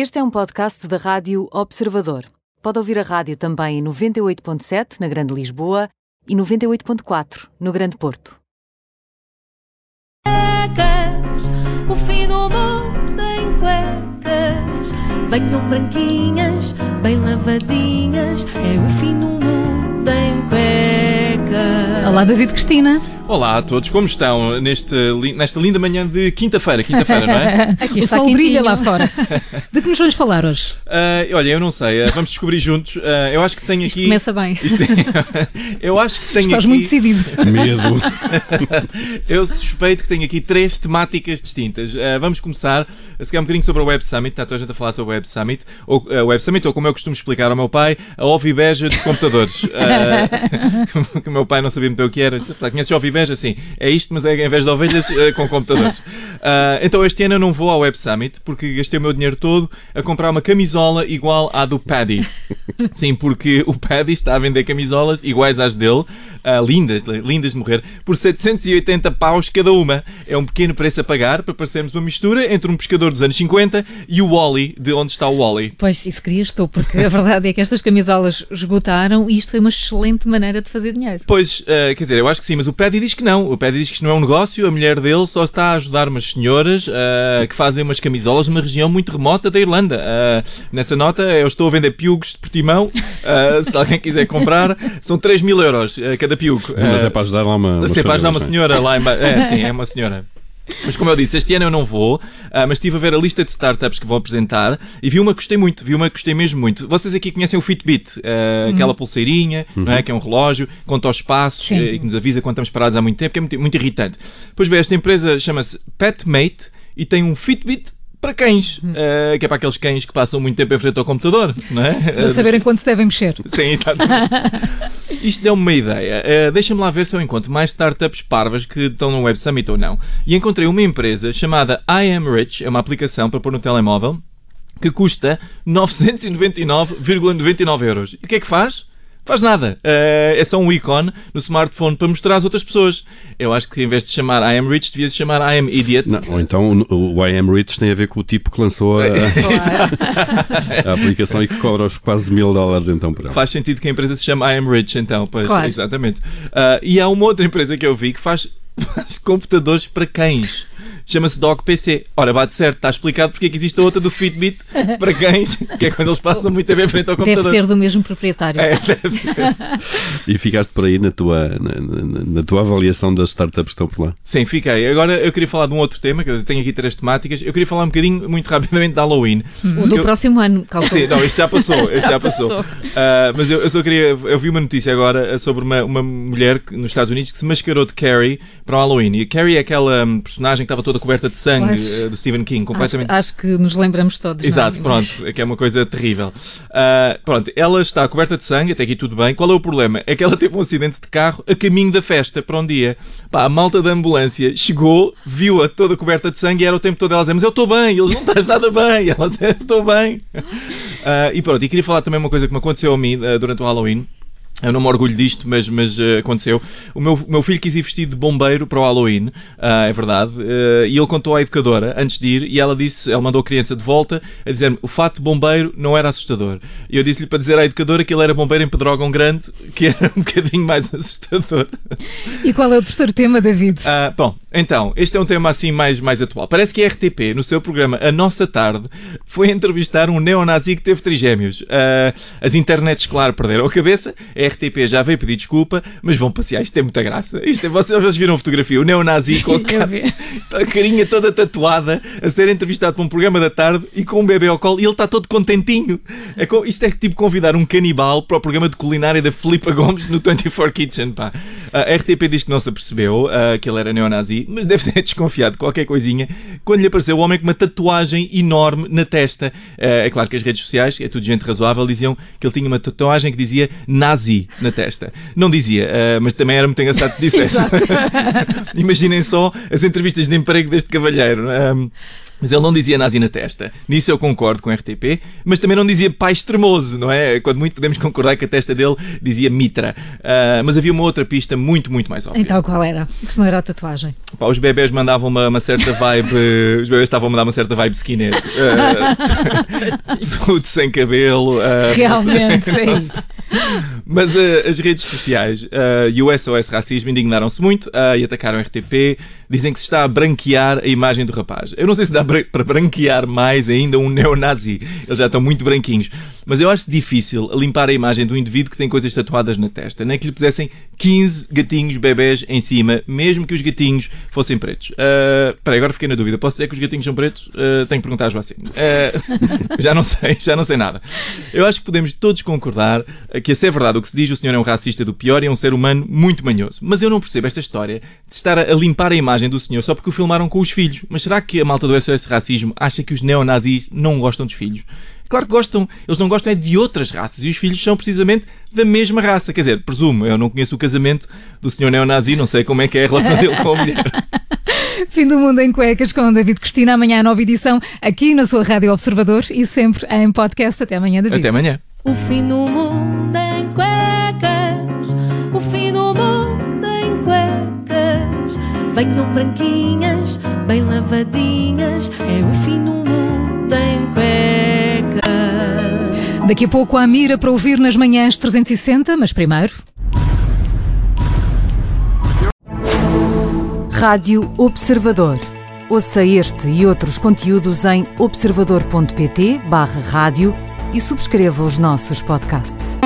Este é um podcast da Rádio Observador. Pode ouvir a rádio também em 98.7 na Grande Lisboa e 98.4 no Grande Porto. O fim do mundo em cuecas. Venham branquinhas, bem lavadinhas. É o fim do mundo em cuecas. Olá, David Cristina. Olá a todos, como estão neste, nesta linda manhã de quinta-feira? Quinta-feira, não é? o está sol quentinho. brilha lá fora. De que nos vamos falar hoje? Ah, olha, eu não sei, ah, vamos descobrir juntos. Ah, eu acho que tenho Isto aqui. começa bem. Isto é- eu acho que tenho Estás aqui. muito decidido. Medo. Eu suspeito que tenho aqui três temáticas distintas. Vamos começar a seguir um bocadinho sobre a Web Summit. Está toda a gente a falar sobre a Web Summit. Ou a Web Summit, ou como eu costumo explicar ao meu pai, a ovibeja dos computadores. Que o meu pai não sabia muito bem o que era. Disse, "Pá, Conheces a ovibeja? Sim, é isto, mas é em vez de ovelhas, eh, com computadores. Ah, então este ano eu não vou ao Web Summit porque gastei o meu dinheiro todo a comprar uma camisola igual à do Paddy. Sim, porque o Paddy está a vender camisolas iguais às dele, ah, lindas, lindas de morrer, por 780 paus cada uma. É um pequeno preço a pagar para parecermos uma mistura entre um pescador dos anos 50 e o Wally, de onde está o Wally. Pois, isso querias tu, porque a verdade é que estas camisolas esgotaram e isto foi uma excelente maneira de fazer dinheiro. Pois, ah, quer dizer, eu acho que sim, mas o Paddy diz que não. O Paddy diz que isto não é um negócio, a mulher dele só está a ajudar umas senhoras ah, que fazem umas camisolas numa região muito remota da Irlanda. Ah, nessa nota, eu estou a vender piugos de Portimão. Ah, se alguém quiser comprar, são 3 mil euros cada piugo. Mas é para ajudar lá uma. umas Sim, para ajudar uma famílias, senhora lá em. É, sim, é uma senhora. Mas como eu disse, este ano eu não vou, ah, mas estive a ver a lista de startups que vou apresentar e vi uma que gostei muito, vi uma que gostei mesmo muito. Vocês aqui conhecem o Fitbit, ah, aquela pulseirinha, não é? que é um relógio, conta os passos Sim. eh, e que nos avisa quando estamos parados há muito tempo, que é muito, muito irritante. Pois bem, esta empresa chama-se Petmate e tem um Fitbit para cães, ah, que é para aqueles cães que passam muito tempo em frente ao computador, não é? Para saberem quando se devem mexer. Sim, exatamente. Isto deu-me uma ideia. Uh, Deixa-me lá ver se eu encontro mais startups parvas que estão no Web Summit ou não. E encontrei uma empresa chamada I Am Rich, é uma aplicação para pôr no telemóvel, que custa 999,99 euros. E o que é que faz? Faz nada. Uh, é só um ícone no smartphone para mostrar às outras pessoas. Eu acho que em vez de chamar I Am Rich, devia-se chamar I Am Idiot. Não, ou então o, o I Am Rich tem a ver com o tipo que lançou a, a aplicação e que cobra os quase mil dólares então por ela. Faz sentido que a empresa se chame I Am Rich, então, pois, Claro. exatamente. Ah, e há uma outra empresa que eu vi que faz, faz computadores para cães. Chama-se Dog PC. Ora, bate certo, está explicado porque é que existe a outra do Fitbit para cães, que é quando eles passam muito tempo em frente ao Deve computador. ser do mesmo proprietário. É, deve ser. E ficaste por aí na tua, na, na- na tua avaliação das startups que estão por lá. Sim, fiquei. Agora eu queria falar de um outro tema, que eu tenho aqui três temáticas. Eu queria falar um bocadinho, muito rapidamente, de Halloween. O do Eu- próximo ano, calculo. Sim, não, isto já passou. Isto isto já já passou. passou. Ah, mas eu, eu só queria. Eu vi uma notícia agora ah, sobre uma, uma mulher que- nos Estados Unidos que se mascarou de Carrie para o Halloween. E a Carrie é aquela hum, personagem que estava toda coberta de sangue ah, do Stephen King, Acho, completamente. acho que nos lembramos todos. é? Exato, pronto, é que é uma coisa terrível. Ah, pronto, ela está coberta de sangue, até aqui tudo bem. Qual é o problema? É que ela teve um acidente de carro a caminho da festa para um dia. Pá, a malta da ambulância chegou, viu-a toda coberta de sangue e era o tempo todo ela a dizer: Mas eu estou bem, eles não estás nada bem. Ela dizia: estou bem. Ah, e pronto, e queria falar também uma coisa que me aconteceu a mim ah, durante o Halloween. Eu não me orgulho disto, mas, mas eh, aconteceu. O meu, meu filho quis ir vestido de bombeiro para o Halloween, ah, é verdade, eh, e ele contou à educadora antes de ir, e ela disse, ela mandou a criança de volta a dizer-me o fato de bombeiro não era assustador. E eu disse-lhe para dizer à educadora que ele era bombeiro em Pedrógão Grande, que era um bocadinho mais assustador. E qual é o terceiro tema, David? Ah, bom, então, este é um tema assim mais, mais atual. Parece que a RTP, no seu programa A Nossa Tarde, foi entrevistar um neonazi que teve trigémeos. Ah, as internets, claro, perderam a cabeça. A RTP já veio pedir desculpa, mas vão passear. Isto tem muita graça. Isto é, vocês, vocês viram a fotografia? O neonazi com a, cara, a carinha toda tatuada a ser entrevistado para um programa da tarde e com um bebê ao colo e ele está todo contentinho. É isto é tipo convidar um canibal para o programa de culinária da Filipa Gomes no 24 Kitchen. Pá. A RTP diz que não se apercebeu ah, que ele era neonazi, mas deve ter desconfiado de qualquer coisinha quando lhe apareceu o homem com uma tatuagem enorme na testa. Ah, é claro que as redes sociais, é tudo gente razoável, diziam que ele tinha uma tatuagem que dizia nazi na testa. Não dizia, ah, mas também era muito engraçado se dissesse. Imaginem só as entrevistas de emprego deste cavalheiro. Um, Mas ele não dizia nazi na testa. Nisso eu concordo com o RTP, mas também não dizia pai extremoso, não é? Quando muito podemos concordar que a testa dele dizia mitra. Uh, mas havia uma outra pista muito, muito mais óbvia. Então qual era? Se não era a tatuagem. Pá, os bebés mandavam uma, uma certa vibe. os bebés estavam a mandar uma certa vibe skinhead. Uh, tudo sem cabelo. Uh, Realmente, é mas, mas as redes sociais e o SOS Racismo indignaram-se muito e atacaram o RTP. Dizem que se está a branquear a imagem do rapaz. Eu não sei se dá para branquear mais ainda um neonazi. Eles já estão muito branquinhos. Mas eu acho difícil limpar a imagem do indivíduo que tem coisas tatuadas na testa. Nem que lhe pusessem 15 gatinhos bebés em cima, mesmo que os gatinhos fossem pretos. Uh, peraí, agora fiquei na dúvida. Posso dizer que os gatinhos são pretos? Uh, tenho que perguntar a Joacim. Uh, já não sei, já não sei nada. Eu acho que podemos todos concordar que, se é verdade o que se diz, o senhor é um racista do pior e é um ser humano muito manhoso. Mas eu não percebo esta história de estar a limpar a imagem do senhor só porque o filmaram com os filhos. Mas será que a malta do SOS Racismo acha que os neonazis não gostam dos filhos? Claro que gostam, eles não gostam é de outras raças e os filhos são precisamente da mesma raça. Quer dizer, presumo, eu não conheço o casamento do senhor neonazi, não sei como é que é a relação dele com a mulher. Fim do Mundo em Cuecas com David Cristina. Amanhã, nova edição aqui na sua Rádio Observador e sempre em podcast. Até amanhã, David. Até amanhã. O fim do mundo em cuecas, o fim do mundo em cuecas. Venham branquinhas, bem lavadinhas, é o fim do mundo em cuecas. Daqui a pouco a mira para ouvir nas manhãs 360, mas primeiro. Rádio Observador. Ouça este e outros conteúdos em observador.pt/barra rádio e subscreva os nossos podcasts.